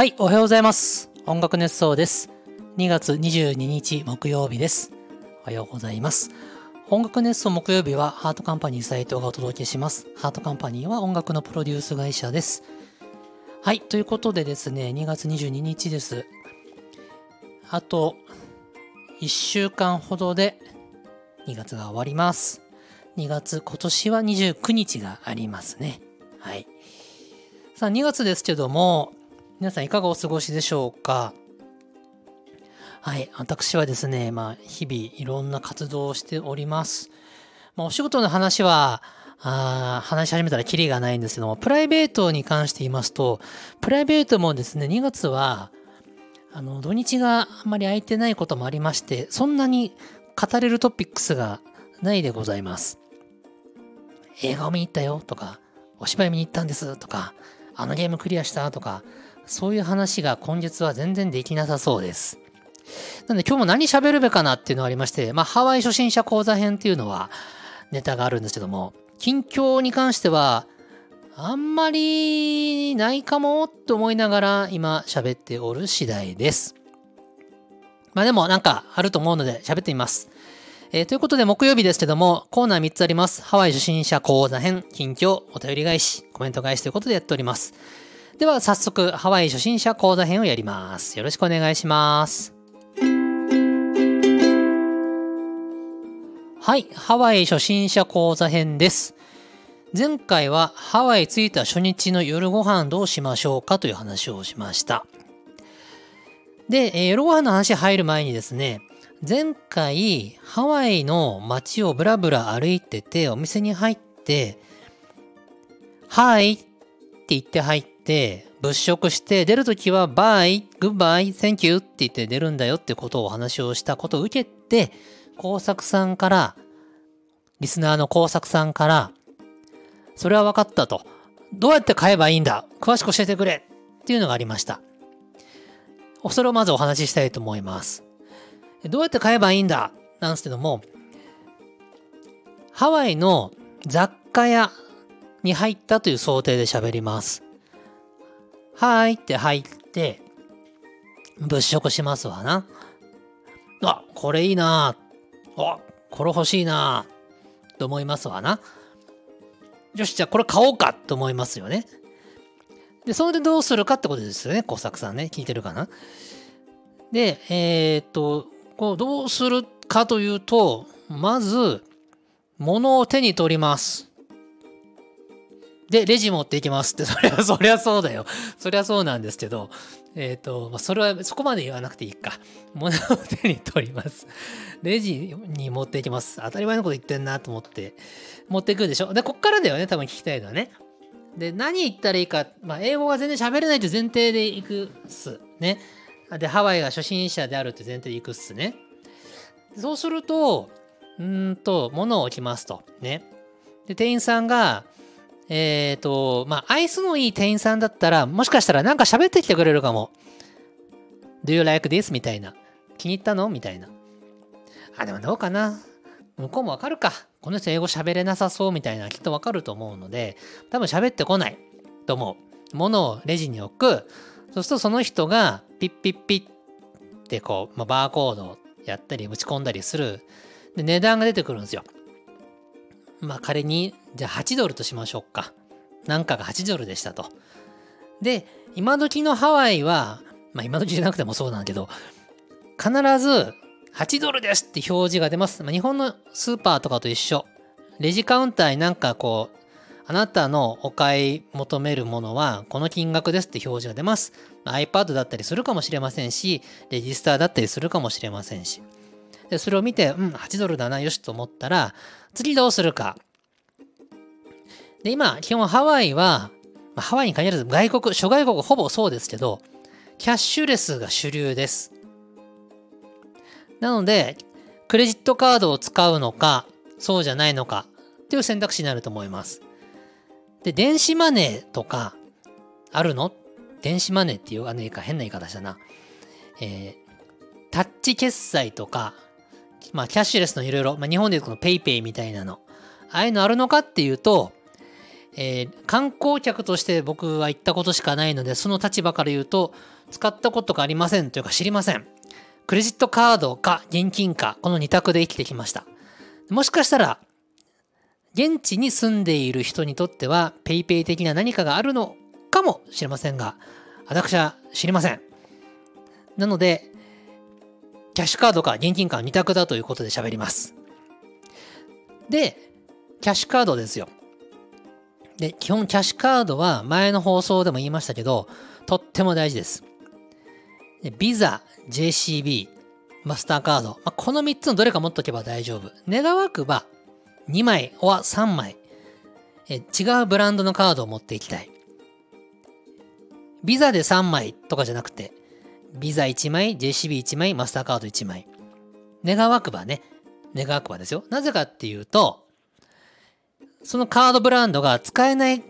はい、おはようございます。音楽熱奏です。2月22日木曜日です。おはようございます。音楽熱奏木曜日はハートカンパニー斉藤がお届けします。ハートカンパニーは音楽のプロデュース会社です。はい、ということでですね、2月22日です。あと1週間ほどで2月が終わります。2月、今年は29日がありますね。はい。さあ、2月ですけども、皆さんいかがお過ごしでしょうか？はい、私はですね、まあ、日々いろんな活動をしております。まあ、お仕事の話は、あ話し始めたらキリがないんですけども、プライベートに関して言いますと、プライベートもですね、2月は、あの、土日があんまり空いてないこともありまして、そんなに語れるトピックスがないでございます。映画を見に行ったよとか、お芝居見に行ったんですとか、あのゲームクリアしたとか、そういう話が今月は全然できなさそうです。なので今日も何喋るべかなっていうのがありまして、まあハワイ初心者講座編っていうのはネタがあるんですけども、近況に関してはあんまりないかもと思いながら今喋っておる次第です。まあでもなんかあると思うので喋ってみます。えーということで木曜日ですけども、コーナー3つあります。ハワイ初心者講座編、近況、お便り返し、コメント返しということでやっております。では早速、ハワイ初心者講座編をやります。よろしくお願いします。はい、ハワイ初心者講座編です。前回はハワイ着いた初日の夜ご飯どうしましょうかという話をしました。で、えー夜ご飯の話入る前にですね、前回ハワイの街をブラブラ歩いててお店に入って、 Hi って言って入ってて物色して出るときは bye、goodbye、thank you って言って出るんだよってことをお話をしたことを受けて、工作さんから、リスナーの工作さんから、それは分かったと。どうやって買えばいいんだ？詳しく教えてくれっていうのがありました。それをまずお話ししたいと思います。どうやって買えばいいんだ？なんですけども、ハワイの雑貨屋に入ったという想定で喋ります。はいって入って、物色しますわな。あ、これいいなあ、これ欲しいなあと思いますわな。よし、じゃあこれ買おうかと思いますよね。で、それでどうするかってことですよね、工作さんね。聞いてるかなで、えーっと、こうどうするかというと、まず、物を手に取ります。で、レジ持っていきますって、それは、そりゃそうだよ。そりゃそうなんですけど、えーっと、まあ、それは、そこまで言わなくていいか。物を手に取ります。レジに持っていきます。当たり前のこと言ってんなと思って、持っていくでしょ？で、こっからだよね、多分聞きたいのはね。で、何言ったらいいか、まあ、英語が全然喋れないという前提でいくっす。ね。で、ハワイが初心者であるって前提でいくっすね。そうすると、うんと、物を置きますと。ね。で、店員さんが、えっ、と、まあ、愛想のいい店員さんだったら、もしかしたらなんか喋ってきてくれるかも。Do you like this? みたいな。気に入ったの？みたいな。あ、でもどうかな。向こうもわかるか。この人英語喋れなさそうみたいなきっとわかると思うので、多分喋ってこないと思う。物をレジに置く。そうするとその人がピッピッピッってこう、まあ、バーコードやったり打ち込んだりする。で、値段が出てくるんですよ。まあ仮に、じゃあ8ドルとしましょうか。なんかが8ドルでしたと。で、今時のハワイは、まあ今時じゃなくてもそうなんだけど、必ず8ドルですって表示が出ます。まあ、日本のスーパーとかと一緒。レジカウンターになんかこう、あなたのお買い求めるものはこの金額ですって表示が出ます。まあ iPad だったりするかもしれませんし、レジスターだったりするかもしれませんし。で、それを見て、うん、8ドルだな、よしと思ったら、次どうするか。で、今、基本ハワイは、まあハワイに限らず外国、諸外国ほぼそうですけど、キャッシュレスが主流です。なので、クレジットカードを使うのか、そうじゃないのかっていう選択肢になると思います。で、電子マネーとか、あるの？電子マネーっていうあのか変な言い方したな。えー、タッチ決済とか、まあ、キャッシュレスのいろいろ、まあ、日本でいうこの PayPay みたいなの、ああいうのあるのかっていうと、えー観光客として僕は行ったことしかないので、その立場から言うと、使ったことがありませんというか知りません。クレジットカードか現金か、この2択で生きてきました。もしかしたら、現地に住んでいる人にとっては、ペイペイ的な何かがあるのかもしれませんが、私は知りません。なので、キャッシュカードか現金か2択だということで喋ります。で、キャッシュカードですよ。で、基本キャッシュカードは前の放送でも言いましたけど、とっても大事です。でビザ、JCB、マスターカード、まあ、この3つのどれか持っとけば大丈夫。願わくば2枚は3枚え、違うブランドのカードを持っていきたい。ビザで3枚とかじゃなくて、ビザ1枚、JCB1 枚、マスターカード1枚。願わくばね。願わくばですよ。なぜかっていうと、そのカードブランドが使えない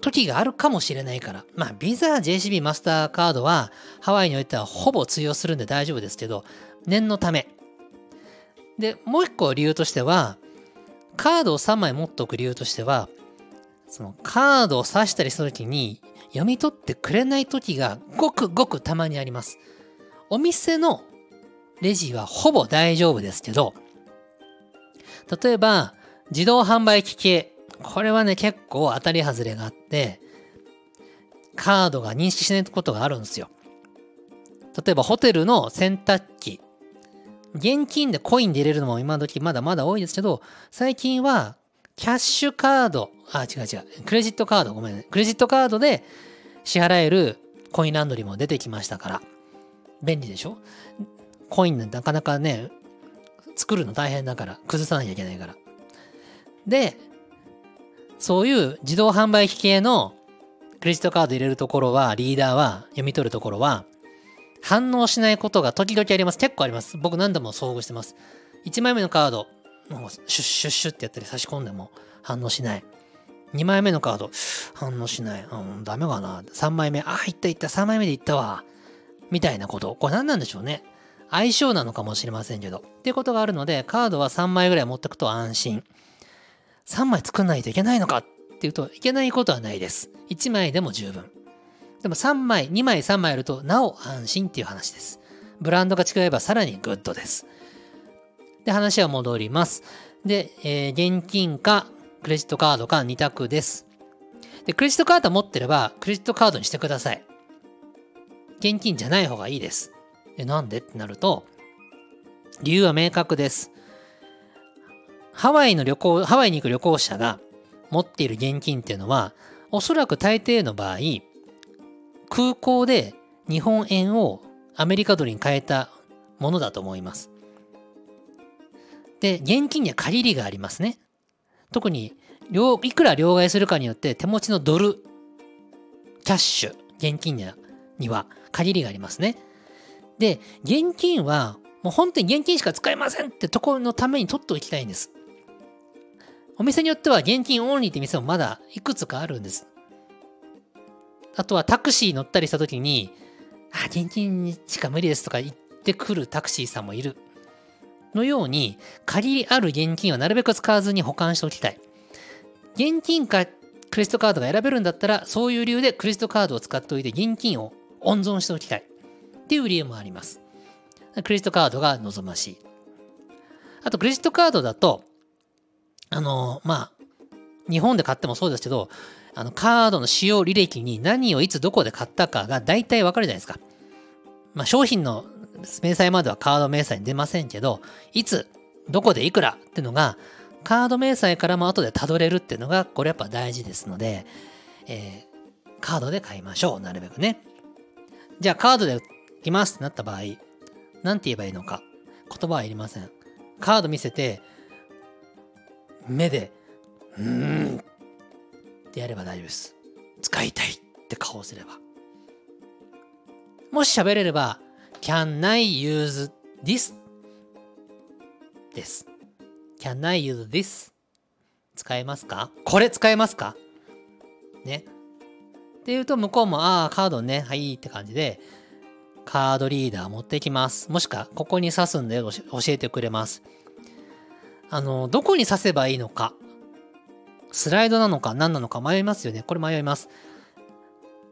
時があるかもしれないから。まあ、ビザ、JCB、マスターカードはハワイにおいてはほぼ通用するんで大丈夫ですけど、念のため。で、もう一個理由としては、カードを3枚持っておく理由としては、そのカードを刺したりした時に読み取ってくれない時がごくごくたまにあります。お店のレジはほぼ大丈夫ですけど、例えば自動販売機系、これはね結構当たり外れがあって、カードが認識しないことがあるんですよ。例えばホテルの洗濯機、現金でコインで入れるのも今時まだまだ多いですけど、最近はキャッシュカード、あ、違う違う、クレジットカード、ごめんね。クレジットカードで支払えるコインランドリーも出てきましたから、便利でしょ？コインなんてなかなかね、作るの大変だから、崩さなきゃいけないから。で、そういう自動販売機系のクレジットカード入れるところは、リーダーは、読み取るところは、反応しないことが時々あります。結構あります。僕何度も遭遇してます。1枚目のカード、もうシュッシュッシュッってやったり差し込んでも反応しない。2枚目のカード、反応しない。うん、ダメかな。3枚目、あ、いったいった、3枚目でいったわ。みたいなこと。これ何なんでしょうね。相性なのかもしれませんけど。っていうことがあるので、カードは3枚ぐらい持っておくと安心。3枚作んないといけないのかっていうといけないことはないです。1枚でも十分。でも3枚、2枚、3枚あるとなお安心っていう話です。ブランドが違えばさらにグッドです。で、話は戻ります。で、えー現金かクレジットカードか2択です。で、クレジットカード持ってればクレジットカードにしてください。現金じゃない方がいいです。で、なんでってなると、理由は明確です。ハワイの旅行、ハワイに行く旅行者が持っている現金っていうのは、おそらく大抵の場合、空港で日本円をアメリカドルに変えたものだと思います。で、現金には限りがありますね。特に、いくら両替するかによって手持ちのドル、キャッシュ、現金にはには限りがありますね。で、現金はもう本当に現金しか使えませんってところのために取っておきたいんです。お店によっては現金オンリーって店もまだいくつかあるんです。あとはタクシー乗ったりした時に、あ、現金しか無理ですとか言ってくるタクシーさんもいる。のように、限りある現金はなるべく使わずに保管しておきたい。現金かクレジットカードが選べるんだったら、そういう理由でクレジットカードを使っておいて現金を温存しておきたい。っていう理由もあります。クレジットカードが望ましい。あと、クレジットカードだと、あの、まあ、日本で買ってもそうですけど、あの、カードの使用履歴に何をいつどこで買ったかが大体わかるじゃないですか。まあ、商品の明細まではカード明細に出ませんけど、いつ、どこでいくらっていうのが、カード明細からも後でたどれるっていうのが、これやっぱ大事ですので、えーカードで買いましょう。なるべくね。じゃあ、カードで売りますってなった場合、なんて言えばいいのか。言葉はいりません。カード見せて、目で、うーんってやれば大丈夫です。使いたいって顔をすれば。もし喋れれば、can I use this? です。can I use this? 使えますか？これ使えますか？ね。って言うと向こうも、ああ、カードね、はいって感じで、カードリーダー持ってきます。もしくは、ここに刺すんで教教えてくれます。あの、どこに刺せばいいのか。スライドなのか何なのか迷いますよね。これ迷います。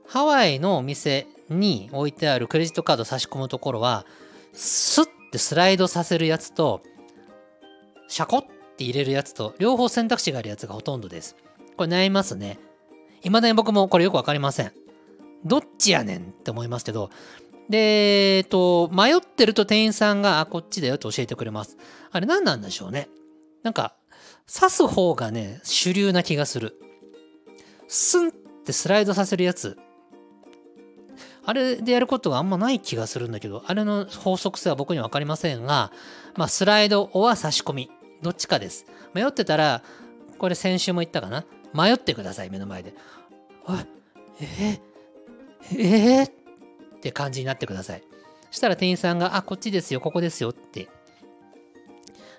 ハワイのお店に置いてあるクレジットカード差し込むところは、スッてスライドさせるやつと、シャコって入れるやつと、両方選択肢があるやつがほとんどです。これ悩みますね。未だに僕もこれよくわかりません。どっちやねんって思いますけど、で、えっと、迷ってると店員さんが、あ、こっちだよと教えてくれます。あれ何なんでしょうね。なんか、刺す方がね、主流な気がする。スンってスライドさせるやつ。あれでやることがあんまない気がするんだけど、あれの法則性は僕にはわかりませんが、まあ、スライドは差し込み。どっちかです。迷ってたら、これ先週も言ったかな。迷ってください、目の前で。あ、えー、えー、って感じになってください。そしたら店員さんが、あ、こっちですよ、ここですよって。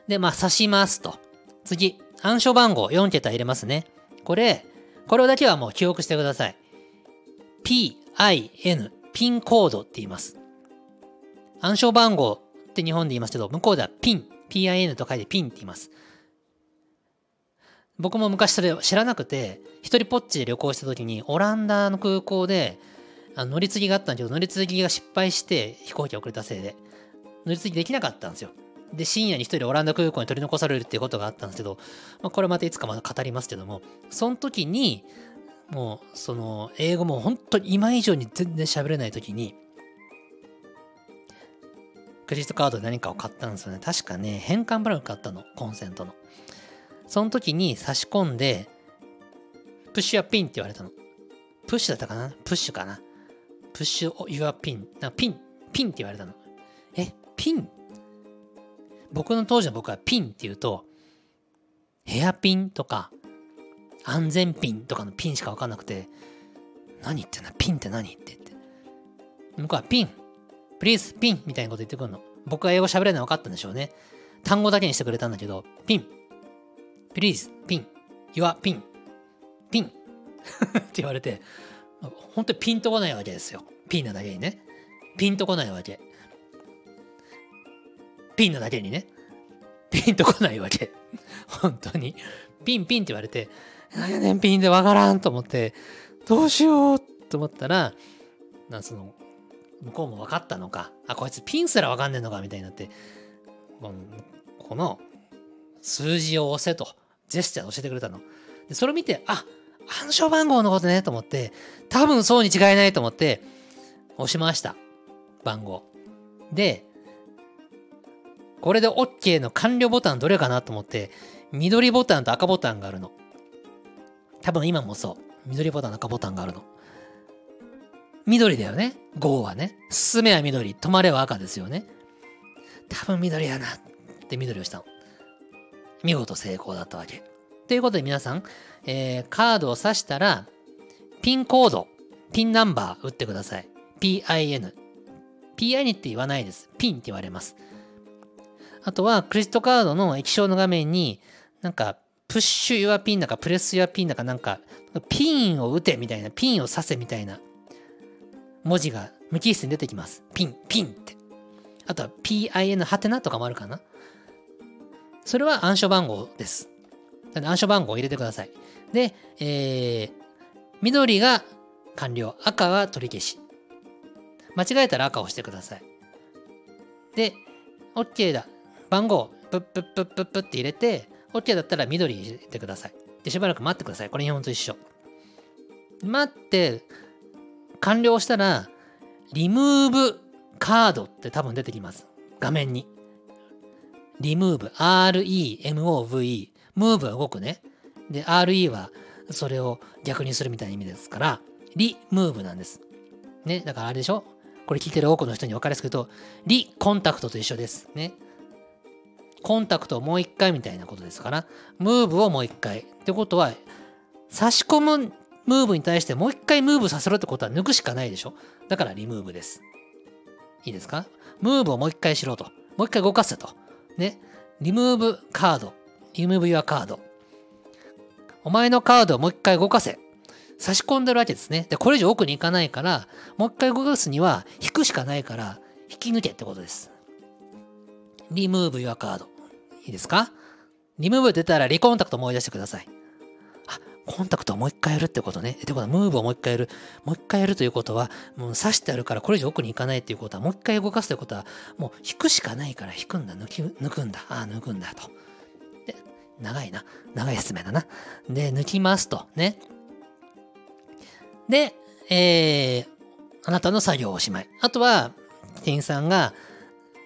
で、まあ、刺しますと。次、暗証番号4桁入れますね。これ、これだけはもう記憶してください。PIN、ピンコードって言います。暗証番号って日本で言いますけど、向こうではピン、PIN と書いてピンって言います。僕も昔それ知らなくて、一人ぽっちで旅行した時に、オランダの空港で、あの乗り継ぎがあったんだけど、乗り継ぎが失敗して飛行機遅れたせいで、乗り継ぎできなかったんですよ。で、深夜に一人オランダ空港に取り残されるっていうことがあったんですけど、まあ、これまたいつかまた語りますけども、その時に、もう、その、英語も本当に今以上に全然喋れない時に、クレジットカードで何かを買ったんですよね。確かね、変換ブランク買ったの、コンセントの。その時に差し込んで、プッシュやピンって言われたの。プッシュだったかな？プッシュかな？プッシュ your pin。なんかピン、ピンって言われたの。え、ピン僕の当時の僕はピンって言うと、ヘアピンとか、安全ピンとかのピンしかわかんなくて、何言ってんだピンって何って言って。向こうはピン、プリーズ、ピンみたいなこと言ってくるの。僕は英語喋れないの分かったんでしょうね。単語だけにしてくれたんだけど、ピン、プリーズ、ピン、your ピン、ピンって言われて、本当にピンとこないわけですよ。ピンなだけにね。ピンとこないわけ。ピンなだけにね。ピンとこないわけ。本当に。ピンピンって言われて、何やねんピンでわからんと思って、どうしようと思ったら、なその、向こうも分かったのか、あ、こいつピンすら分かんねえのかみたいになって、この数字を押せと、ジェスチャー教えてくれたの。で、それを見て、あ、暗証番号のことねと思って、多分そうに違いないと思って、押しました。番号。で、これで OK の完了ボタンどれかなと思って、緑ボタンと赤ボタンがあるの。多分今もそう。緑ボタン、赤ボタンがあるの。緑だよね。GO はね。進めは緑、止まれは赤ですよね。多分緑やなって緑をしたの。見事成功だったわけ。ということで皆さん、えー、カードを挿したら、ピンコード、ピンナンバー打ってください。PIN。PIN って言わないです。ピンって言われます。あとは、クレジットカードの液晶の画面に、なんか、プッシュユアピンだか、プレスユアピンだか、なんか、ピンを打てみたいな、ピンを刺せみたいな文字が無機質に出てきます。ピン、ピンって。あとは PIN ハテナとかもあるかな。それは暗証番号です。暗証番号を入れてください。で、えー、緑が完了、赤は取り消し。間違えたら赤を押してください。で、OK だ。番号、プップップップップって入れて、OK だったら緑入れてください。で、しばらく待ってください。これ日本と一緒。待って、完了したら、リムーブカードって多分出てきます。画面に。リムーブ、R-E-M-O-V-E。ムーブは動くね。で、RE はそれを逆にするみたいな意味ですから、リムーブなんです。ね、だからあれでしょ？これ聞いてる多くの人に分かりやすく言うと、リコンタクトと一緒です。ね。コンタクトをもう一回みたいなことですから、ムーブをもう一回。ってことは、差し込むムーブに対してもう一回ムーブさせろってことは抜くしかないでしょだからリムーブです。いいですか？ムーブをもう一回しろと。もう一回動かせと。ね。リムーブカード。リムーブ your カード。お前のカードをもう一回動かせ。差し込んでるわけですね。で、これ以上奥に行かないから、もう一回動かすには引くしかないから、引き抜けってことです。リムーブ your カード。いいですか？リムーブ出たらリコンタクト思い出してください。あコンタクトをもう一回やるってことね。ってことは、ムーブをもう一回やる。もう一回やるということは、もう刺してあるからこれ以上奥に行かないっていうことは、もう一回動かすということは、もう引くしかないから引くんだ、抜き、抜くんだ。ああ、抜くんだと。で、長いな。長い説明だな。で、抜きますと。ね。で、えー、あなたの作業おしまい。あとは、店員さんが、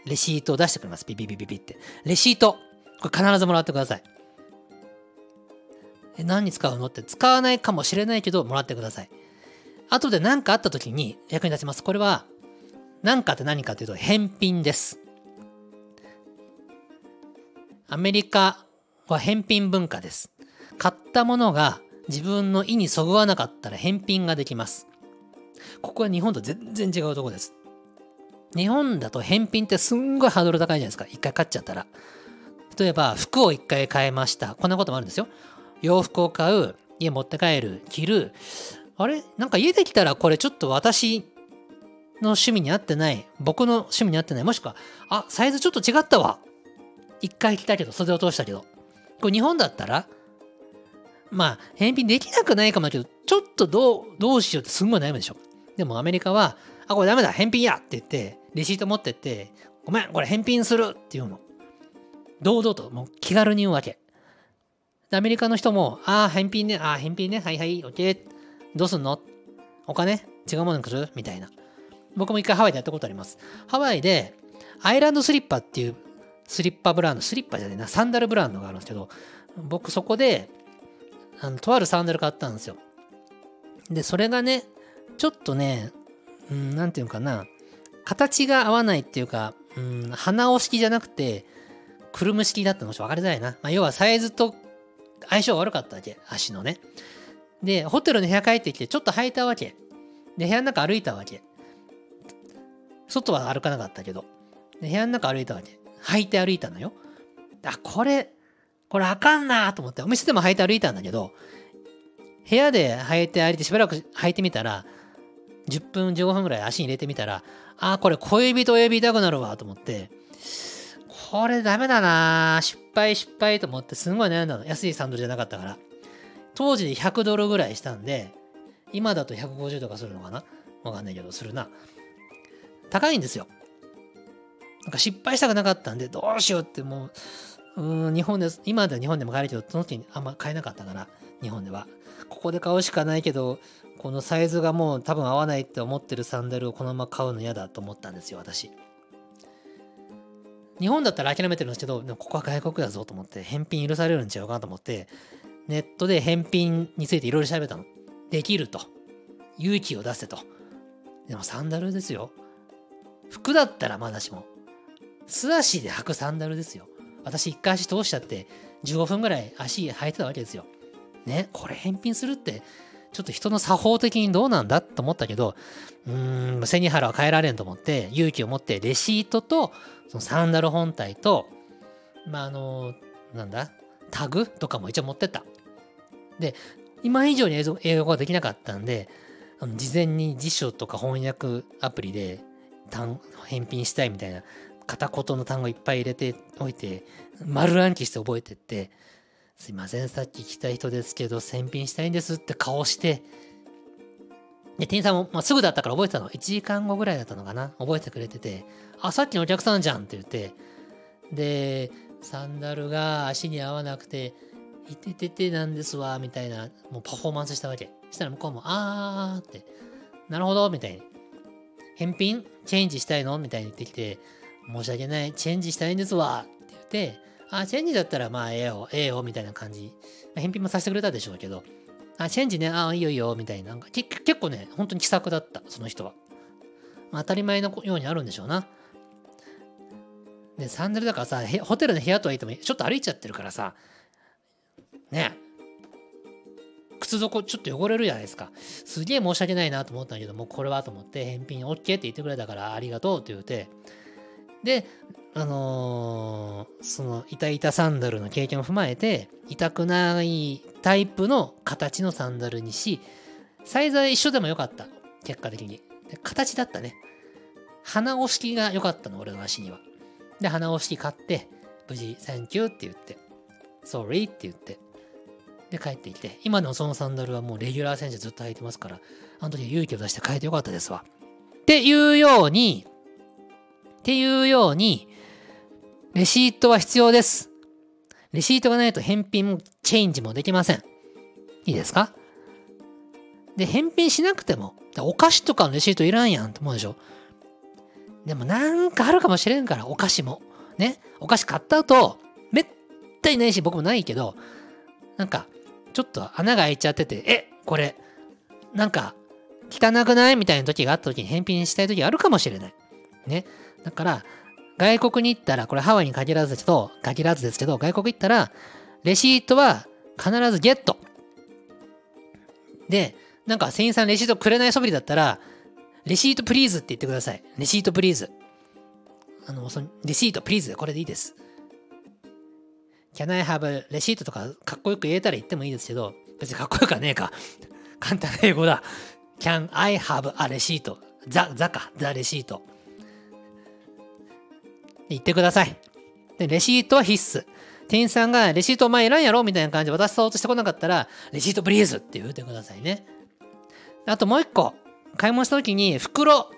レシートを出してくれます。ピピピピピって。レシート。これ必ずもらってください。え、何に使うのって？使わないかもしれないけど、もらってください。後で何かあった時に役に立ちます。これは、何かって何かというと、返品です。アメリカは返品文化です。買ったものが自分の意にそぐわなかったら返品ができます。ここは日本と全然違うとこです。日本だと返品ってすんごいハードル高いじゃないですか。一回買っちゃったら。例えば、服を一回買いました。こんなこともあるんですよ。洋服を買う、家持って帰る、着る。あれ？なんか家できたらこれちょっと私の趣味に合ってない。僕の趣味に合ってない。もしくは、あ、サイズちょっと違ったわ。一回着たけど、袖を通したけど。これ日本だったら、まあ、返品できなくないかもだけど、ちょっとどう、どうしようってすんごい悩むでしょ。でもアメリカは、あ、これダメだ、返品やって言って、レシート持ってって、ごめん、これ返品するっていうの。堂々と、もう気軽に言うわけ。アメリカの人も、ああ、返品ね、ああ、返品ね、はいはい、オッケー。どうすんの？お金？違うものに来る？みたいな。僕も一回ハワイでやったことあります。ハワイで、アイランドスリッパっていうスリッパブランド、スリッパじゃねえな、サンダルブランドがあるんですけど、僕そこで、あの、とあるサンダル買ったんですよ。で、それがね、ちょっとね、うん、なんていうかな、形が合わないっていうか、うん、鼻押式じゃなくて、くるむ式だったのちょっと分かりづらいな。まあ、要はサイズと相性悪かったわけ、足のね。で、ホテルの部屋帰ってきて、ちょっと履いたわけ。で、部屋の中歩いたわけ。外は歩かなかったけど。で、部屋の中歩いたわけ。履いて歩いたのよ。あ、これ、これあかんなと思って、お店でも履いて歩いたんだけど、部屋で履いて歩いてしばらく履いてみたら、10分15分ぐらい足に入れてみたら、あ、これ小指と親指痛くなるわと思って、これダメだな失敗失敗と思ってすんごい悩んだの。安いサンドルじゃなかったから。当時で100ドルぐらいしたんで、今だと150とかするのかなわかんないけど、するな。高いんですよ。なんか失敗したくなかったんで、どうしようってもう、うん、日本で、今では日本でも買えるけど、その時にあんま買えなかったから、日本では。ここで買うしかないけど、このサイズがもう多分合わないって思ってるサンダルをこのまま買うの嫌だと思ったんですよ、私。日本だったら諦めてるんですけど、ここは外国だぞと思って、返品許されるんちゃうかなと思って、ネットで返品についていろいろ調べたの。できると。勇気を出せと。でもサンダルですよ。服だったらまだしも。素足で履くサンダルですよ。私一回足通しちゃって15分ぐらい足履いてたわけですよ。ね、これ返品するってちょっと人の作法的にどうなんだと思ったけど、うーん、背に腹は変えられんと思って、勇気を持ってレシートと、そのサンダル本体と、まあ、あの、なんだ、タグとかも一応持ってった。で、今以上に英語ができなかったんで、あの事前に辞書とか翻訳アプリで単返品したいみたいな片言の単語いっぱい入れておいて、丸暗記して覚えてって、すいません、さっき来た人ですけど、返品したいんですって顔して、で、店員さんも、まあ、すぐだったから覚えてたの。1時間後ぐらいだったのかな。覚えてくれてて、あ、さっきのお客さんじゃんって言って、で、サンダルが足に合わなくて、いてててなんですわ、みたいな、もうパフォーマンスしたわけ。したら向こうも、あーって、なるほど、みたいに。返品？チェンジしたいの？みたいに言ってきて、申し訳ない、チェンジしたいんですわ、って言って、あ、チェンジだったらまあええよ、ええよ、みたいな感じ。返品もさせてくれたでしょうけど、あ、チェンジね、あ、いいよいいよ、みたいな。なんか結構ね、本当に気さくだった、その人は。まあ、当たり前のようにあるんでしょうな。で、サンダルだからさ、ホテルの部屋とはいっても、ちょっと歩いちゃってるからさ、ね靴底ちょっと汚れるじゃないですか。すげえ申し訳ないなと思ったんだけどもう、これはと思って、返品 OK って言ってくれたからありがとうって言って、で、あのー、その、痛々サンダルの経験を踏まえて、痛くないタイプの形のサンダルにし、サイズは一緒でもよかった。結果的に。形だったね。鼻押し器が良かったの、俺の足には。で、鼻押し器買って、無事、サンキューって言って、sorry って言って、で帰ってきて、今でもそのサンダルはもうレギュラー選手ずっと履いてますから、あの時勇気を出して変えてよかったですわ。っていうように、っていうように、レシートは必要です。レシートがないと返品もチェンジもできません。いいですか？で、返品しなくても、お菓子とかのレシートいらんやんと思うでしょ？でもなんかあるかもしれんから、お菓子も。ね？お菓子買った後、めったにないし、僕もないけど、なんか、ちょっと穴が開いちゃってて、え、これ、なんか、汚くない？みたいな時があった時に返品したい時あるかもしれない。ね？だから、外国に行ったら、これハワイに限らずですけど、限らずですけど、外国行ったら、レシートは必ずゲット。で、なんか店員さんレシートくれないそぶりだったら、レシートプリーズって言ってください。レシートプリーズ。あの、そのレシートプリーズ。これでいいです。Can I have レシートとかかっこよく言えたら言ってもいいですけど、別にかっこよくはねえか。簡単な英語だ。Can I have a レシート。ザ、ザか。ザレシート。言ってください。で、レシートは必須。店員さんがレシートお前いらんやろみたいな感じで渡そうとしてこなかったら、レシートプリーズって言ってくださいね。あともう一個。買い物した時に袋。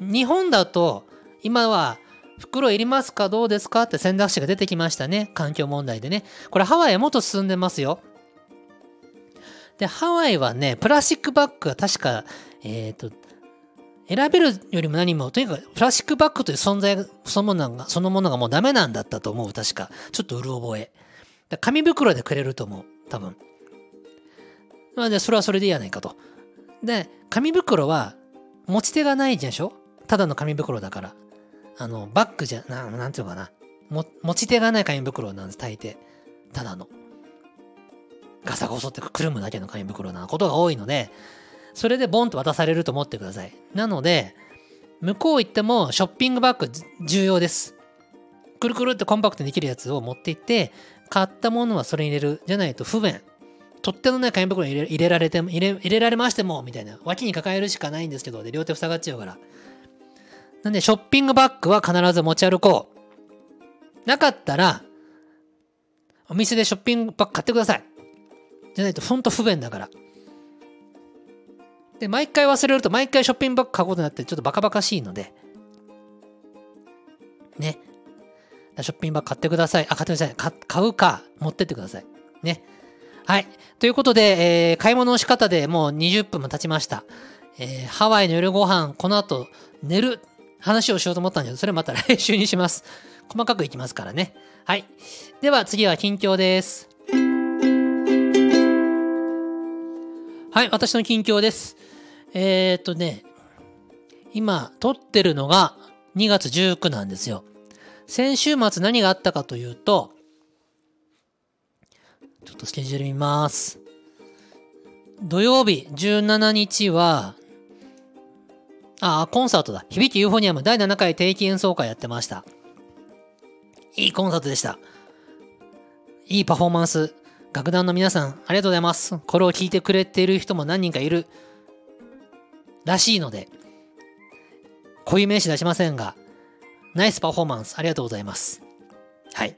日本だと、今は袋いりますかどうですかって選択肢が出てきましたね。環境問題でね。これハワイはもっと進んでますよ。で、ハワイはね、プラスチックバッグが確か、えっ、ー、と、選べるよりも何も、とにかくプラスチックバッグという存在そのものが、そのものがもうダメなんだったと思う、確か。ちょっとうる覚え。紙袋でくれると思う、多分。まあ、で、それはそれでいいやないかと。で、紙袋は持ち手がないでしょ？ただの紙袋だから。あの、バッグじゃ、ななんていうのかな。も持ち手がない紙袋なんです、大抵。ただの。ガサゴソってくるむだけの紙袋なことが多いので、それでボンと渡されると思ってください。なので、向こう行ってもショッピングバッグ重要です。くるくるってコンパクトにできるやつを持って行って、買ったものはそれに入れる。じゃないと不便。取っ手のない紙袋に入れられても入れ、入れられましても、みたいな。脇に抱えるしかないんですけど、で、両手塞がっちゃうから。なんで、ショッピングバッグは必ず持ち歩こう。なかったら、お店でショッピングバッグ買ってください。じゃないと、ほんと不便だから。で、毎回忘れると、毎回ショッピングバッグ買うことになって、ちょっとバカバカしいので、ね。ショッピングバッグ買ってください。あ、買ってください。買うか、持ってってください。ね。はい。ということで、えー、買い物の仕方でもう20分も経ちました。えー、ハワイの夜ご飯、この後、寝る話をしようと思ったんだけど、それまた来週にします。細かくいきますからね。はい。では次は近況です。はい、私の近況です。えー、っとね、今、撮ってるのが2月19なんですよ。先週末何があったかというと、ちょっとスケジュール見ます。土曜日17日は、あ、コンサートだ。響きユーフォニアム第7回定期演奏会やってました。いいコンサートでした。いいパフォーマンス。楽団の皆さん、ありがとうございます。これを聞いてくれている人も何人かいるらしいので、こういう名詞出しませんが、ナイスパフォーマンスありがとうございます。はい。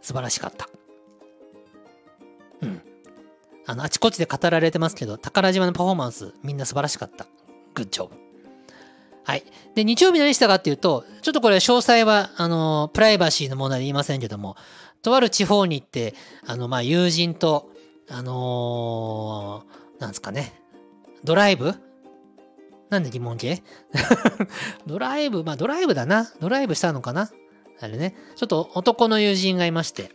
素晴らしかった。うん。あの、あちこちで語られてますけど、宝島のパフォーマンス、みんな素晴らしかった。グッジョブ。はい。で、日曜日何したかっていうと、ちょっとこれ詳細は、あの、プライバシーの問題で言いませんけども、とある地方に行って、あの、まあ、友人と、あのー、なんですかね、ドライブ？なんで疑問形？ドライブ、まあドライブだな。ドライブしたのかな？あれね。ちょっと男の友人がいまして。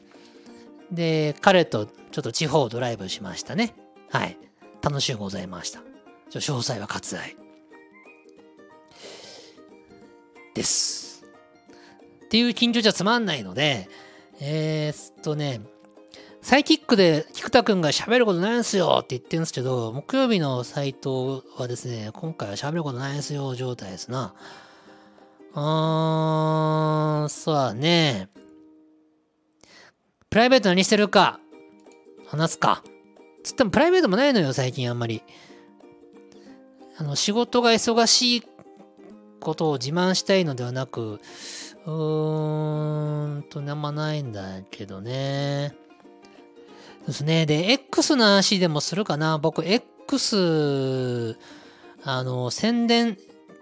で、彼とちょっと地方ドライブしましたね。はい。楽しゅうございました。ちょ詳細は割愛。です。っていう近所じゃつまんないので、えー、っとね、サイキックで菊田くんが喋ることないんすよって言ってるんですけど、木曜日のサイトはですね、今回は喋ることないんすよ状態ですな。うーん、そうね。プライベート何してるか、話すか。つってもプライベートもないのよ、最近あんまり。あの、仕事が忙しいことを自慢したいのではなく、うーんと、あんまないんだけどね。ですね。で、X の話でもするかな。僕、X、あの、宣伝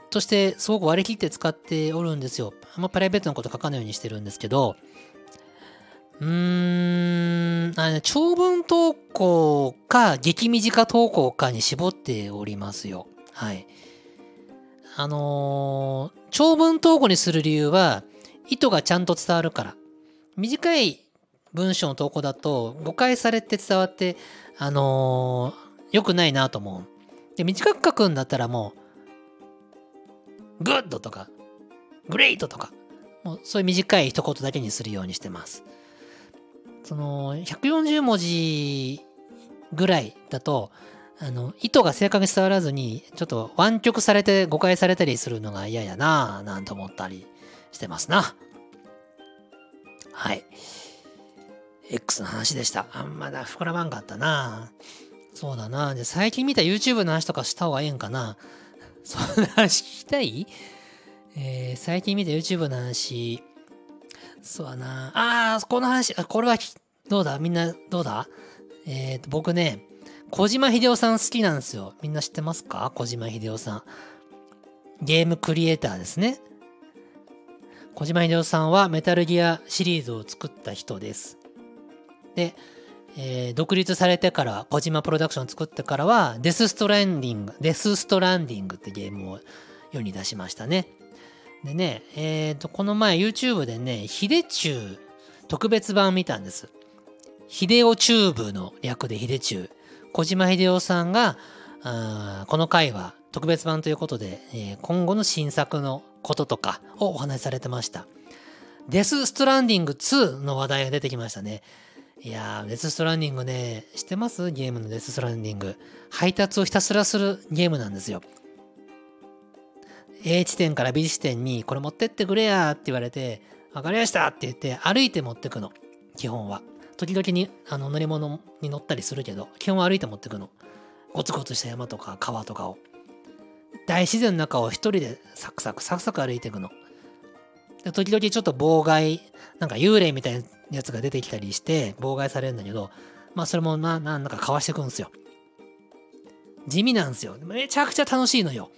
としてすごく割り切って使っておるんですよ。あんまプライベートのこと書かないようにしてるんですけど、うーん、あの長文投稿か激短投稿かに絞っておりますよ。はい。あのー、長文投稿にする理由は、意図がちゃんと伝わるから。短い文章の投稿だと誤解されて伝わって、あのー、良くないなと思う。で、短く書くんだったらもう、グッドとか、グレートとか、もうそういう短い一言だけにするようにしてます。その、140文字ぐらいだと、あの、意図が正確に伝わらずに、ちょっと湾曲されて誤解されたりするのが嫌やなぁ、なんて思ったりしてますな。はい。X の話でした。あんまだ膨らまんかったなそうだなじゃ最近見た YouTube の話とかした方がええんかな そんな話聞きたい？えー、最近見た YouTube の話、そうだなあー、この話、あ、これはどうだ？みんなどうだ？えーと、僕ね、小島秀夫さん好きなんですよ。みんな知ってますか？小島秀夫さん。ゲームクリエイターですね。小島秀夫さんはメタルギアシリーズを作った人です。で、えー、独立されてから、小島プロダクションを作ってからは、デスストランディング、デスストランディングってゲームを世に出しましたね。でね、えっ、ー、と、この前 YouTube でね、ヒデチュー特別版見たんです。ヒデオチューブの略でヒデチュー。小島秀夫さんが、あこの回は特別版ということで、えー、今後の新作のこととかをお話しされてました。デス・ストランディング2の話題が出てきましたね。いやー、デスストランディングね、知ってます？ゲームのデスストランディング。配達をひたすらするゲームなんですよ。A 地点から B 地点にこれ持ってってくれやって言われて、わかりましたって言って歩いて持ってくの。基本は。時々にあの乗り物に乗ったりするけど、基本は歩いて持ってくの。ゴツゴツした山とか川とかを。大自然の中を一人でサクサクサクサク歩いていくの。で時々ちょっと妨害、なんか幽霊みたいなやつが出てきたりして妨害されるんだけど、まあそれもな、なんだかかわしてくんすよ。地味なんすよ。めちゃくちゃ楽しいのよ。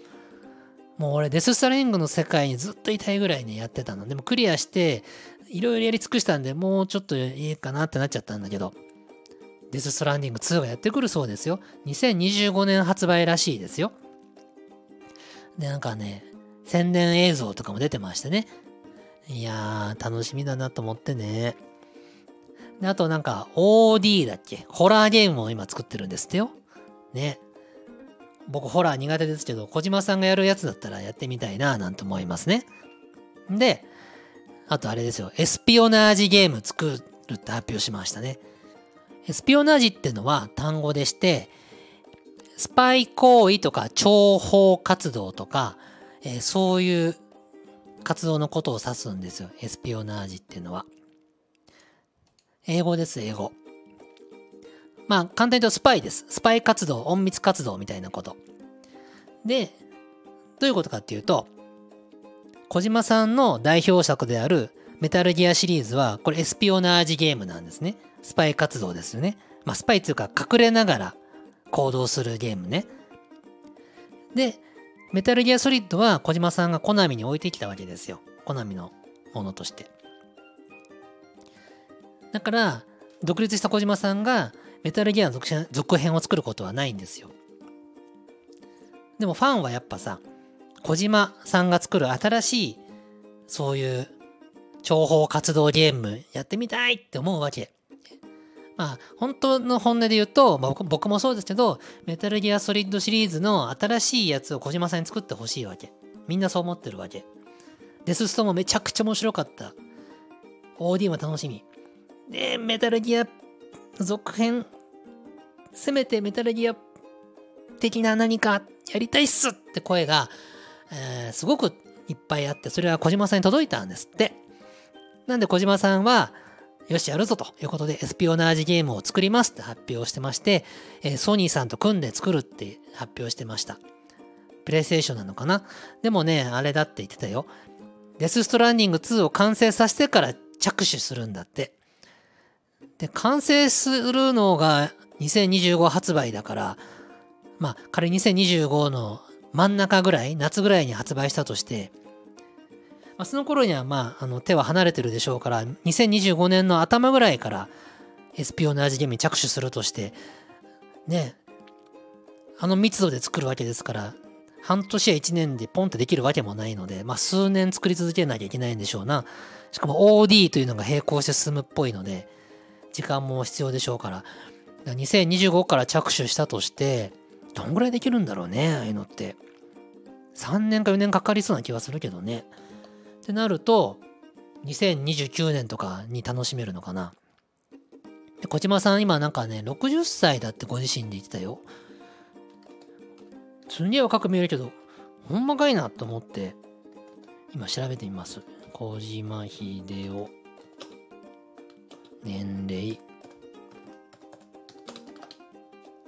もう俺デスストレングの世界にずっといたいぐらいねやってたの。でもクリアして、いろいろやり尽くしたんで、もうちょっといいかなってなっちゃったんだけど、デスストランディング2がやってくるそうですよ。2025年発売らしいですよ。で、なんかね、宣伝映像とかも出てましてね。いやー、楽しみだなと思ってね。で、あとなんか OD だっけ？ホラーゲームを今作ってるんですってよ。ね。僕ホラー苦手ですけど、小島さんがやるやつだったらやってみたいななんて思いますね。で、あとあれですよ。エスピオナージゲーム作るって発表しましたね。エスピオナージってのは単語でして、スパイ行為とか諜報活動とか、えー、そういう活動のことを指すんですよ。エスピオナージっていうのは。英語です、英語。まあ、簡単に言うとスパイです。スパイ活動、隠密活動みたいなこと。で、どういうことかっていうと、小島さんの代表作であるメタルギアシリーズは、これエスピオナージゲームなんですね。スパイ活動ですよね。まあ、スパイっていうか隠れながら行動するゲームね。で、メタルギアソリッドは小島さんがコナミに置いてきたわけですよ。コナミのものとして。だから、独立した小島さんがメタルギアの続編を作ることはないんですよ。でもファンはやっぱさ、小島さんが作る新しい、そういう情報活動ゲームやってみたいって思うわけ。まあ、本当の本音で言うと、まあ、僕もそうですけど、メタルギアソリッドシリーズの新しいやつを小島さんに作ってほしいわけ。みんなそう思ってるわけ。デスストもめちゃくちゃ面白かった。OD も楽しみ。で、メタルギア続編、せめてメタルギア的な何かやりたいっすって声が、えー、すごくいっぱいあって、それは小島さんに届いたんですって。なんで小島さんは、よし、やるぞということで、エスピオナージゲームを作りますって発表してまして、えー、ソニーさんと組んで作るって発表してました。プレイステーションなのかな？でもね、あれだって言ってたよ。デスストランディング2を完成させてから着手するんだって。で、完成するのが2025発売だから、まあ、仮に2025の真ん中ぐらい、夏ぐらいに発売したとして、まあ、その頃にはまあ、あの手は離れてるでしょうから、2025年の頭ぐらいから SP 同じゲームに着手するとして、ね、あの密度で作るわけですから、半年や1年でポンってできるわけもないので、まあ数年作り続けなきゃいけないんでしょうな。しかも OD というのが並行して進むっぽいので、時間も必要でしょうから。2025から着手したとして、どんぐらいできるんだろうね、ああいうのって。3年か4年かかりそうな気はするけどね。ってなると、2029年とかに楽しめるのかな。で小島さん今なんかね、60歳だってご自身で言ってたよ。すげえ若く見えるけど、ほんまかいなと思って、今調べてみます。小島秀夫。年齢。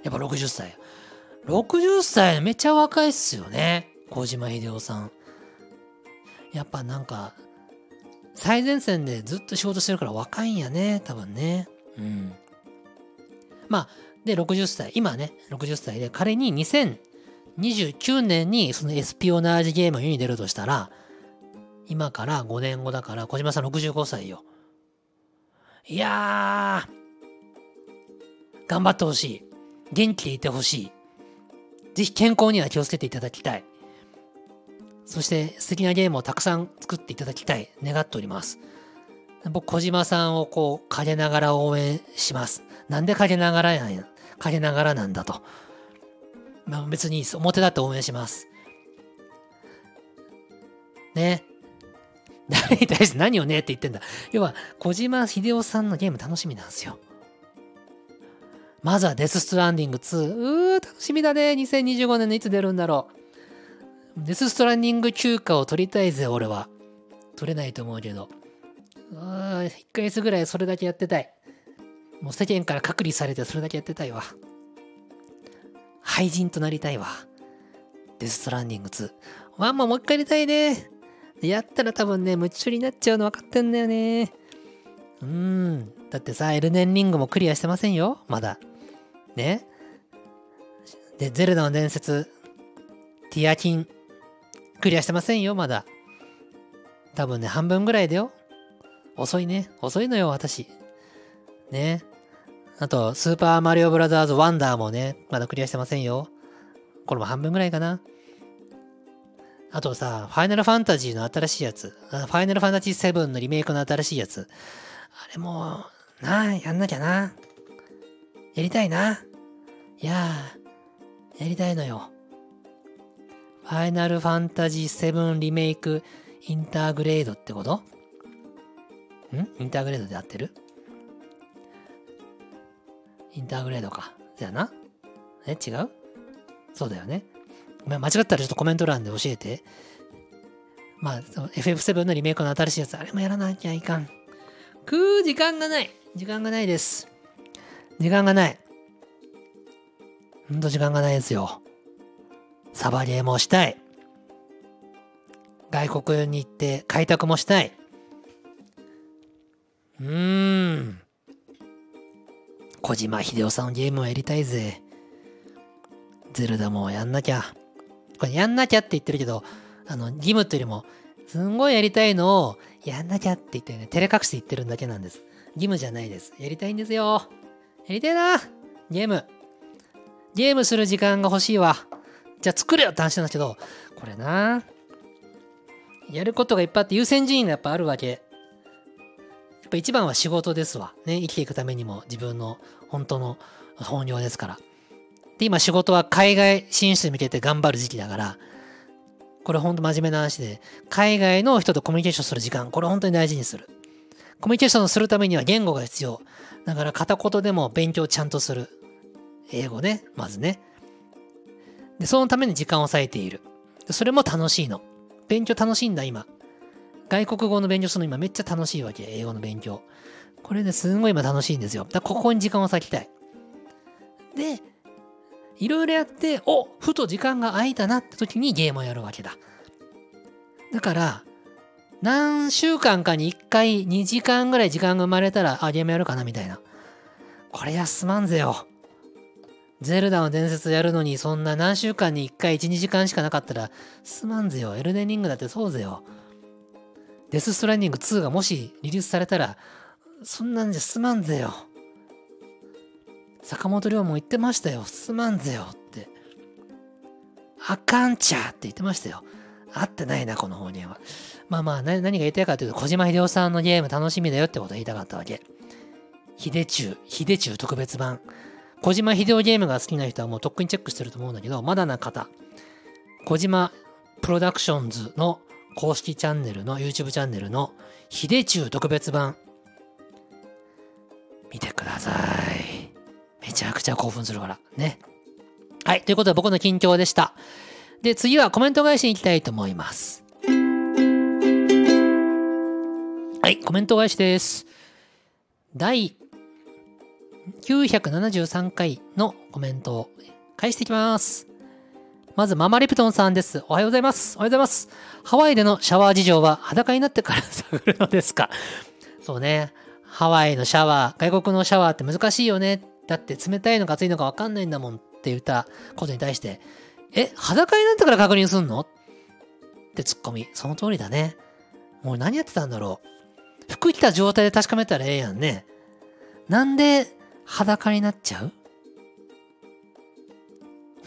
やっぱ60歳。60歳めっちゃ若いっすよね。小島秀夫さん。やっぱなんか、最前線でずっと仕事してるから若いんやね。多分ね。うん。まあ、で、60歳。今ね、60歳で、仮に2029年にそのエスピオナージゲームに出るとしたら、今から5年後だから、小島さん65歳よ。いやー、頑張ってほしい。元気でいてほしい。ぜひ健康には気をつけていただきたい。そして素敵なゲームをたくさん作っていただきたい。願っております。僕、小島さんをこう、陰ながら応援します。なんで陰ながらなんや、陰ながらなんだと。まあ別にいいです。表だって応援します。ね。誰に対して何をねって言ってんだ。要は、小島秀夫さんのゲーム楽しみなんですよ。まずはデス・ストランディング2。うー、楽しみだね。2025年のいつ出るんだろう。デス・ストランディング休暇を取りたいぜ、俺は。取れないと思うけど。うー、1ヶ月ぐらいそれだけやってたい。もう世間から隔離されてそれだけやってたいわ。廃人となりたいわ。デス・ストランディング2。ワンももう一回やりたいね。やったら多分ね、夢中になっちゃうの分かってんだよね。うーん。だってさ、エルネンリングもクリアしてませんよ。まだ。ね。で、ゼルダの伝説、ティアキン、クリアしてませんよ。まだ。多分ね、半分ぐらいだよ。遅いね。遅いのよ、私。ね。あと、スーパーマリオブラザーズワンダーもね、まだクリアしてませんよ。これも半分ぐらいかな。あとさ、ファイナルファンタジーの新しいやつ。ファイナルファンタジー7のリメイクの新しいやつ。あれも、なあ、やんなきゃな。やりたいな。いややりたいのよ。ファイナルファンタジー7リメイクインターグレードってこと？ん？インターグレードで合ってる？インターグレードか。じゃな。え違う？そうだよね。間違ったらちょっとコメント欄で教えて。まあ、FF7 のリメイクの新しいやつ、あれもやらなきゃいかん。くー、時間がない。時間がないです。時間がない。ほんと時間がないですよ。サバゲーもしたい。外国に行って開拓もしたい。うーん。小島秀夫さんのゲームをやりたいぜ。ゼルダもやんなきゃ。これやんなきゃって言ってるけど、あの、義務というよりも、すんごいやりたいのを、やんなきゃって言ってね、照れ隠して言ってるだけなんです。義務じゃないです。やりたいんですよ。やりたいなゲーム。ゲームする時間が欲しいわ。じゃあ作れよって話なんですけど、これなやることがいっぱいあって優先順位がやっぱあるわけ。やっぱ一番は仕事ですわ。ね、生きていくためにも自分の本当の本業ですから。で、今仕事は海外進出に向けて頑張る時期だから、これほんと真面目な話で、海外の人とコミュニケーションする時間、これ本当に大事にする。コミュニケーションするためには言語が必要。だから片言でも勉強ちゃんとする。英語ね、まずね。で、そのために時間を割いている。それも楽しいの。勉強楽しいんだ、今。外国語の勉強するの今めっちゃ楽しいわけ。英語の勉強。これですんごい今楽しいんですよ。だからここに時間を割きたい。で、いろいろやって、おふと時間が空いたなって時にゲームをやるわけだ。だから、何週間かに1回2時間ぐらい時間が生まれたら、あ、ゲームやるかなみたいな。これ休まんぜよ。ゼルダの伝説やるのに、そんな何週間に1回1、2時間しかなかったら、すまんぜよ。エルデンリングだってそうぜよ。デスストランディング2がもしリリースされたら、そんなんじゃすまんぜよ。坂本龍も言ってましたよ。すまんぜよって。あかんちゃって言ってましたよ。合ってないな、この方言は。まあまあ、何が言いたいかというと、小島秀夫さんのゲーム楽しみだよってことを言いたかったわけ。秀中、秀中特別版。小島秀夫ゲームが好きな人はもうとっくにチェックしてると思うんだけど、まだな方。小島プロダクションズの公式チャンネルの YouTube チャンネルの秀中特別版。見てください。めちゃくちゃ興奮するから。ね。はい。ということで僕の近況でした。で、次はコメント返しに行きたいと思います。はい、コメント返しです。第973回のコメントを返していきます。まず、ママリプトンさんです。おはようございます。おはようございます。ハワイでのシャワー事情は裸になってから探るのですか？そうね。ハワイのシャワー、外国のシャワーって難しいよね。だって冷たいのか熱いのかわかんないんだもんって言ったことに対して、え、裸になってから確認すんの？ってツッコミ。その通りだね。もう何やってたんだろう。服着た状態で確かめたらええやんね。なんで裸になっちゃう？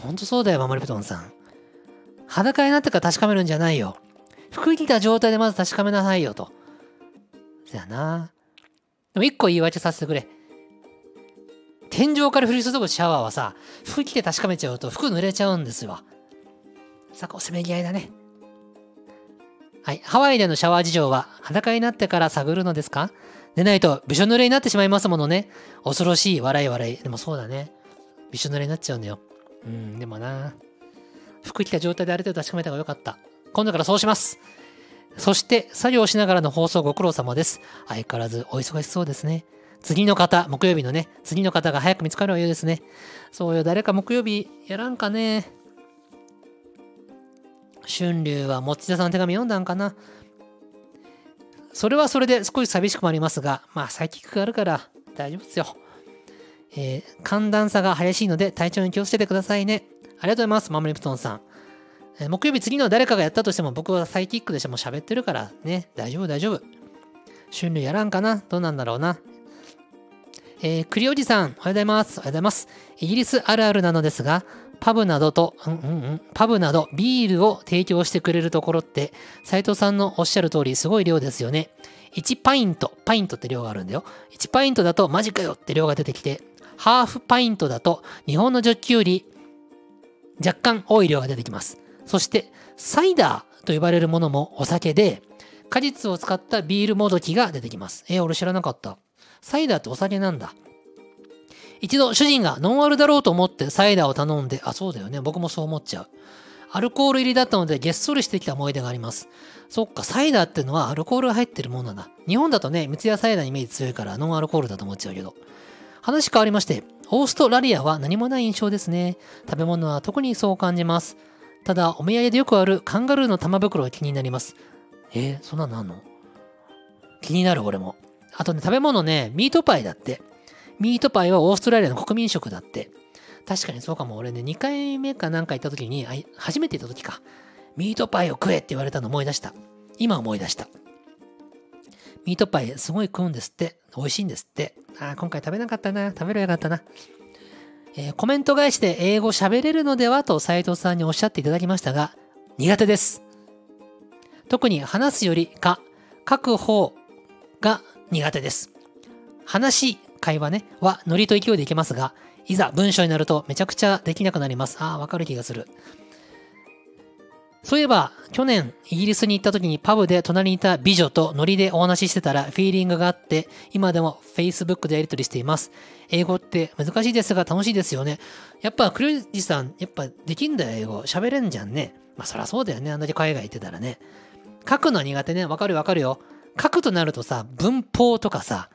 ほんとそうだよ、ママリプトンさん。裸になってから確かめるんじゃないよ。服着た状態でまず確かめなさいよと。そやな。でも一個言い訳させてくれ。天井から降り注ぐシャワーはさ、服着て確かめちゃうと服濡れちゃうんですよ。さあ、こうせめぎ合いだね。はい。ハワイでのシャワー事情は裸になってから探るのですか？でないとびしょ濡れになってしまいますものね。恐ろしい笑い笑い。でもそうだね。びしょ濡れになっちゃうんだよ。うん、でもな。服着た状態である程度確かめた方がよかった。今度からそうします。そして、作業しながらの放送ご苦労様です。相変わらずお忙しそうですね。次の方、木曜日のね、次の方が早く見つかるようですね。そうよ、誰か木曜日やらんかね。春龍は持田さんの手紙読んだんかな。それはそれで少し寂しくもありますが、まあ、サイキックがあるから大丈夫ですよ。えー、寒暖差が激しいので体調に気をつけてくださいね。ありがとうございます、マムリプトンさん。えー、木曜日次の誰かがやったとしても僕はサイキックでしても喋ってるからね、大丈夫大丈夫。春龍やらんかなどうなんだろうな。えー、栗おじさん、おはようございます。おはようございます。イギリスあるあるなのですが、パブなどと、うんうんうん、パブなどビールを提供してくれるところって、斉藤さんのおっしゃる通りすごい量ですよね。1パイント、パイントって量があるんだよ。1パイントだとマジかよって量が出てきて、ハーフパイントだと日本のジョッキより若干多い量が出てきます。そして、サイダーと呼ばれるものもお酒で、果実を使ったビールもどきが出てきます。えー、俺知らなかった。サイダーってお酒なんだ。一度主人がノンアルだろうと思ってサイダーを頼んで、あ、そうだよね。僕もそう思っちゃう。アルコール入りだったのでげっそりしてきた思い出があります。そっか、サイダーってのはアルコールが入ってるもんなんだ。日本だとね、三ツ矢サイダーイメージ強いからノンアルコールだと思っちゃうけど。話変わりまして、オーストラリアは何もない印象ですね。食べ物は特にそう感じます。ただ、お土産でよくあるカンガルーの玉袋が気になります。えー、そんなのあんの？気になる俺も。あとね、食べ物ね、ミートパイだって。ミートパイはオーストラリアの国民食だって。確かにそうかも。俺ね、2回目かなんか行った時に、初めて行った時か。ミートパイを食えって言われたの思い出した。今思い出した。ミートパイすごい食うんですって。美味しいんですって。ああ、今回食べなかったな。食べればよかったな。えー、コメント返しで英語喋れるのではと斉藤さんにおっしゃっていただきましたが、苦手です。特に話すよりか、書く方が苦手です。話、会話ね、はノリと勢いでいけますが、いざ文章になるとめちゃくちゃできなくなります。ああ、わかる気がする。そういえば、去年イギリスに行った時にパブで隣にいた美女とノリでお話ししてたらフィーリングがあって、今でも Facebook でやり取りしています。英語って難しいですが楽しいですよね。やっぱクルージさん、やっぱできんだよ、英語。喋れんじゃんね。まあそりゃそうだよね。あんだけ海外行ってたらね。書くの苦手ね。わかるわかるよ。書くとなるとさ、文法とかさ、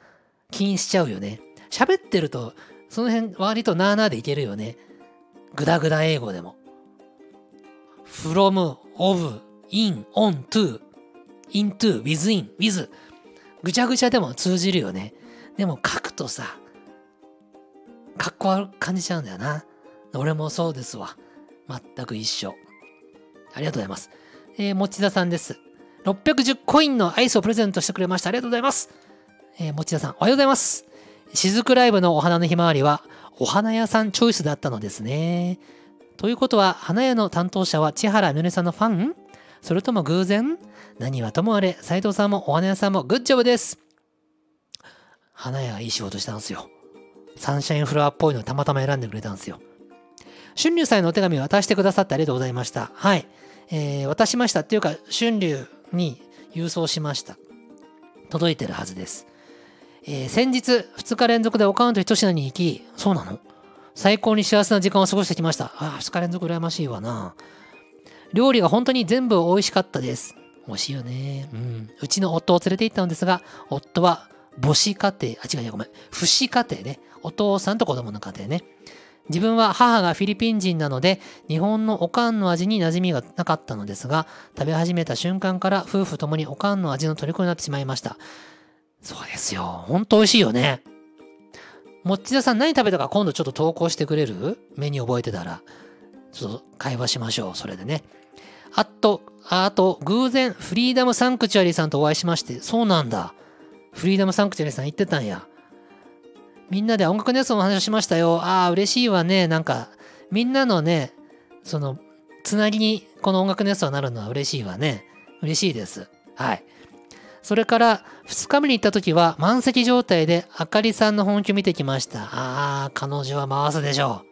気にしちゃうよね。喋ってると、その辺割となーなーでいけるよね。グダグダ英語でも。from, of, in, on, to into, within, with ぐちゃぐちゃでも通じるよね。でも書くとさ、かっこ悪く感じちゃうんだよな。俺もそうですわ。全く一緒。ありがとうございます。えー、持田さんです。610コインのアイスをプレゼントしてくれました。ありがとうございます。えー、持田さん、おはようございます。雫ライブのお花のひまわりは、お花屋さんチョイスだったのですね。ということは、花屋の担当者は千原みのりさんのファン？それとも偶然？何はともあれ、斉藤さんもお花屋さんもグッジョブです。花屋いい仕事したんですよ。サンシャインフロアっぽいのをたまたま選んでくれたんですよ。春龍さんへのお手紙を渡してくださってありがとうございました。はい。えー、渡しましたっていうか、春龍に郵送しました。届いてるはずです。えー、先日、2日連続でおかんと一品に行き、そうなの？最高に幸せな時間を過ごしてきました。ああ、2日連続羨ましいわな。料理が本当に全部美味しかったです。美味しいよね。うん。うちの夫を連れて行ったのですが、夫は母子家庭、あ、違う違う、ごめん。父子家庭ね。お父さんと子供の家庭ね。自分は母がフィリピン人なので、日本のおかんの味に馴染みがなかったのですが、食べ始めた瞬間から夫婦ともにおかんの味の虜になってしまいました。そうですよ。ほんと美味しいよね。もっちださん何食べたか今度ちょっと投稿してくれる？メニュー覚えてたら。ちょっと会話しましょう。それでね。あと、あと、偶然、フリーダムサンクチュアリーさんとお会いしまして、そうなんだ。フリーダムサンクチュアリーさん言ってたんや。みんなで音楽ネストの話をしましたよ。ああ、嬉しいわね。なんか、みんなのね、その、つなぎにこの音楽ネストがなるのは嬉しいわね。嬉しいです。はい。それから、2日目に行った時は満席状態であかりさんの本気を見てきました。ああ、彼女は回すでしょ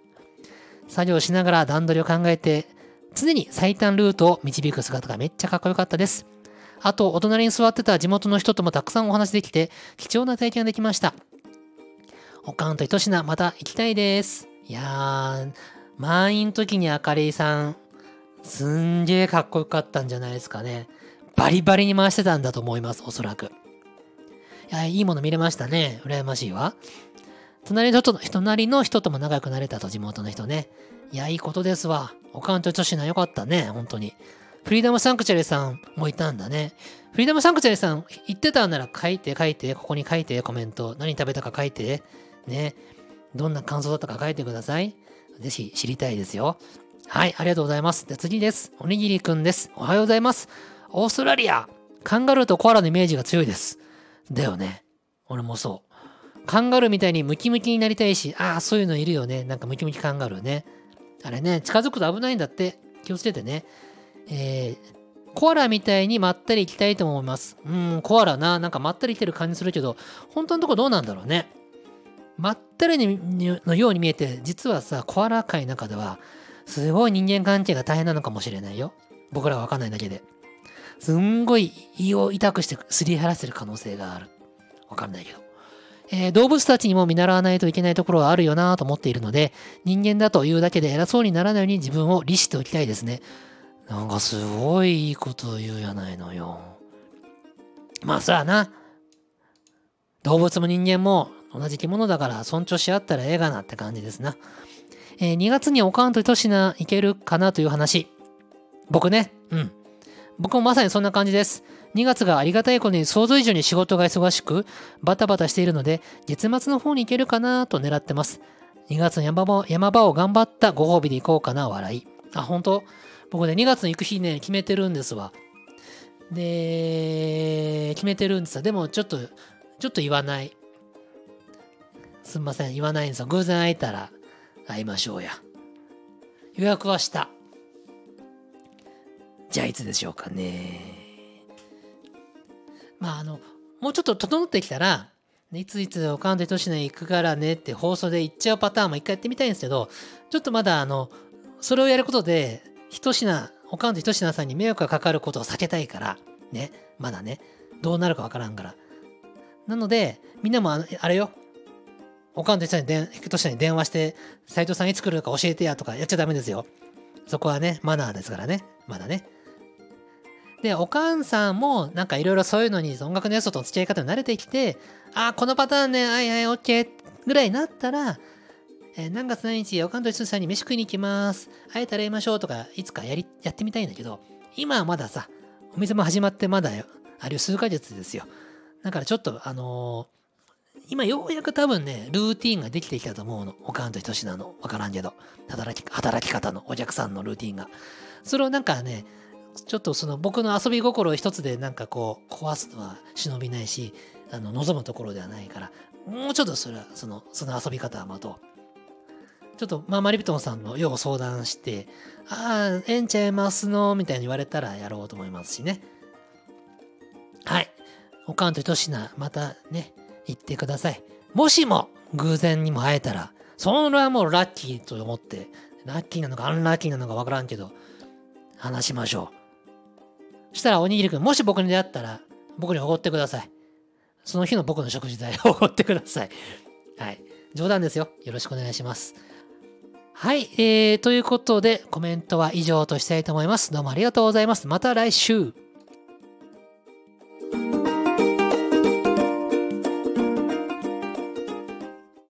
う。作業しながら段取りを考えて、常に最短ルートを導く姿がめっちゃかっこよかったです。あと、お隣に座ってた地元の人ともたくさんお話できて、貴重な体験ができました。おかんと糸品、また行きたいです。いやー、満員時にあかりさん、すんげーかっこよかったんじゃないですかね。バリバリに回してたんだと思います、おそらく。いや、いいもの見れましたね。羨ましいわ。隣の人と、隣の人とも仲良くなれたと、地元の人ね。いや、いいことですわ。おかんと女子なよかったね、本当に。フリーダムサンクチャリさんもいたんだね。フリーダムサンクチャリさん言ってたんなら書いて書いて、ここに書いてコメント。何食べたか書いて。ね。どんな感想だったか書いてください。ぜひ知りたいですよ。はい、ありがとうございます。で次です。おにぎりくんです。おはようございます。オーストラリア。カンガルーとコアラのイメージが強いです。だよね。俺もそう。カンガルーみたいにムキムキになりたいし、ああ、そういうのいるよね。なんかムキムキカンガルーね。あれね、近づくと危ないんだって。気をつけてね。えー、コアラみたいにまったり行きたいと思います。うん、コアラな。なんかまったり来てる感じするけど、本当のとこどうなんだろうね。まったりのように見えて、実はさ、コアラ界の中では、すごい人間関係が大変なのかもしれないよ。僕らはわかんないだけで。すんごい胃を痛くしてすり減らせる可能性がある。わかんないけど。えー、動物たちにも見習わないといけないところはあるよなと思っているので、人間だというだけで偉そうにならないように自分を律しておきたいですね。なんかすごいいいことを言うやないのよ。まあそらな。動物も人間も同じ生き物だから尊重し合ったらええがなって感じですな。えー、2月におかんとひと品いけるかなという話。僕ね、うん。僕もまさにそんな感じです。2月がありがたいことに想像以上に仕事が忙しく、バタバタしているので、月末の方に行けるかなと狙ってます。2月の山場山場を頑張ったご褒美で行こうかな、笑い。あ、本当？僕ね、2月の行く日ね、決めてるんですわ。で、決めてるんですよ。でも、ちょっと、ちょっと言わない。すんません、言わないんですよ。偶然会えたら会いましょうや。予約はした。じゃあいつでしょうかね。まああの、もうちょっと整ってきたら、いついつおかんととしな行くからねって放送で言っちゃうパターンも一回やってみたいんですけど、ちょっとまだあの、それをやることで、ひと品、おかんとひと品さんに迷惑がかかることを避けたいから、ね、まだね、どうなるかわからんから。なので、みんなもあれよ、おかんとひと品に電話して、斎藤さんいつ来るか教えてやとかやっちゃダメですよ。そこはね、マナーですからね、まだね。で、おかんさんもなんかいろいろそういうのに音楽の要素と付き合い方に慣れてきて、あ、このパターンね、はいはい、オッケーぐらいになったら、えー、何月何日、おかんと一緒さんに飯食いに行きます。会えたら会いましょうとか、いつかやり、やってみたいんだけど、今はまださ、お店も始まってまだよ。あるいは数ヶ月ですよ。だからちょっと、あのー今ようやく多分ね、ルーティンができてきたと思うの。おかんとひとしなの。わからんけど。働き、働き方のお客さんのルーティンが。それをなんかね、ちょっとその僕の遊び心一つでなんかこう壊すのは忍びないし、あの望むところではないから、もうちょっとそれはそのその遊び方はまとちょっとまあマリプトンさんのよう相談して、ああ、ええんちゃいますの？みたいに言われたらやろうと思いますしね。はい。おかんとひとしな、またね、言ってください。もしも偶然にも会えたら、それはもうラッキーと思って、ラッキーなのかアンラッキーなのかわからんけど、話しましょう。したらおにぎりくん、もし僕に出会ったら、僕におごってください。その日の僕の食事代を おごってください。はい。冗談ですよ。よろしくお願いします。はい。えー、ということで、コメントは以上としたいと思います。どうもありがとうございます。また来週。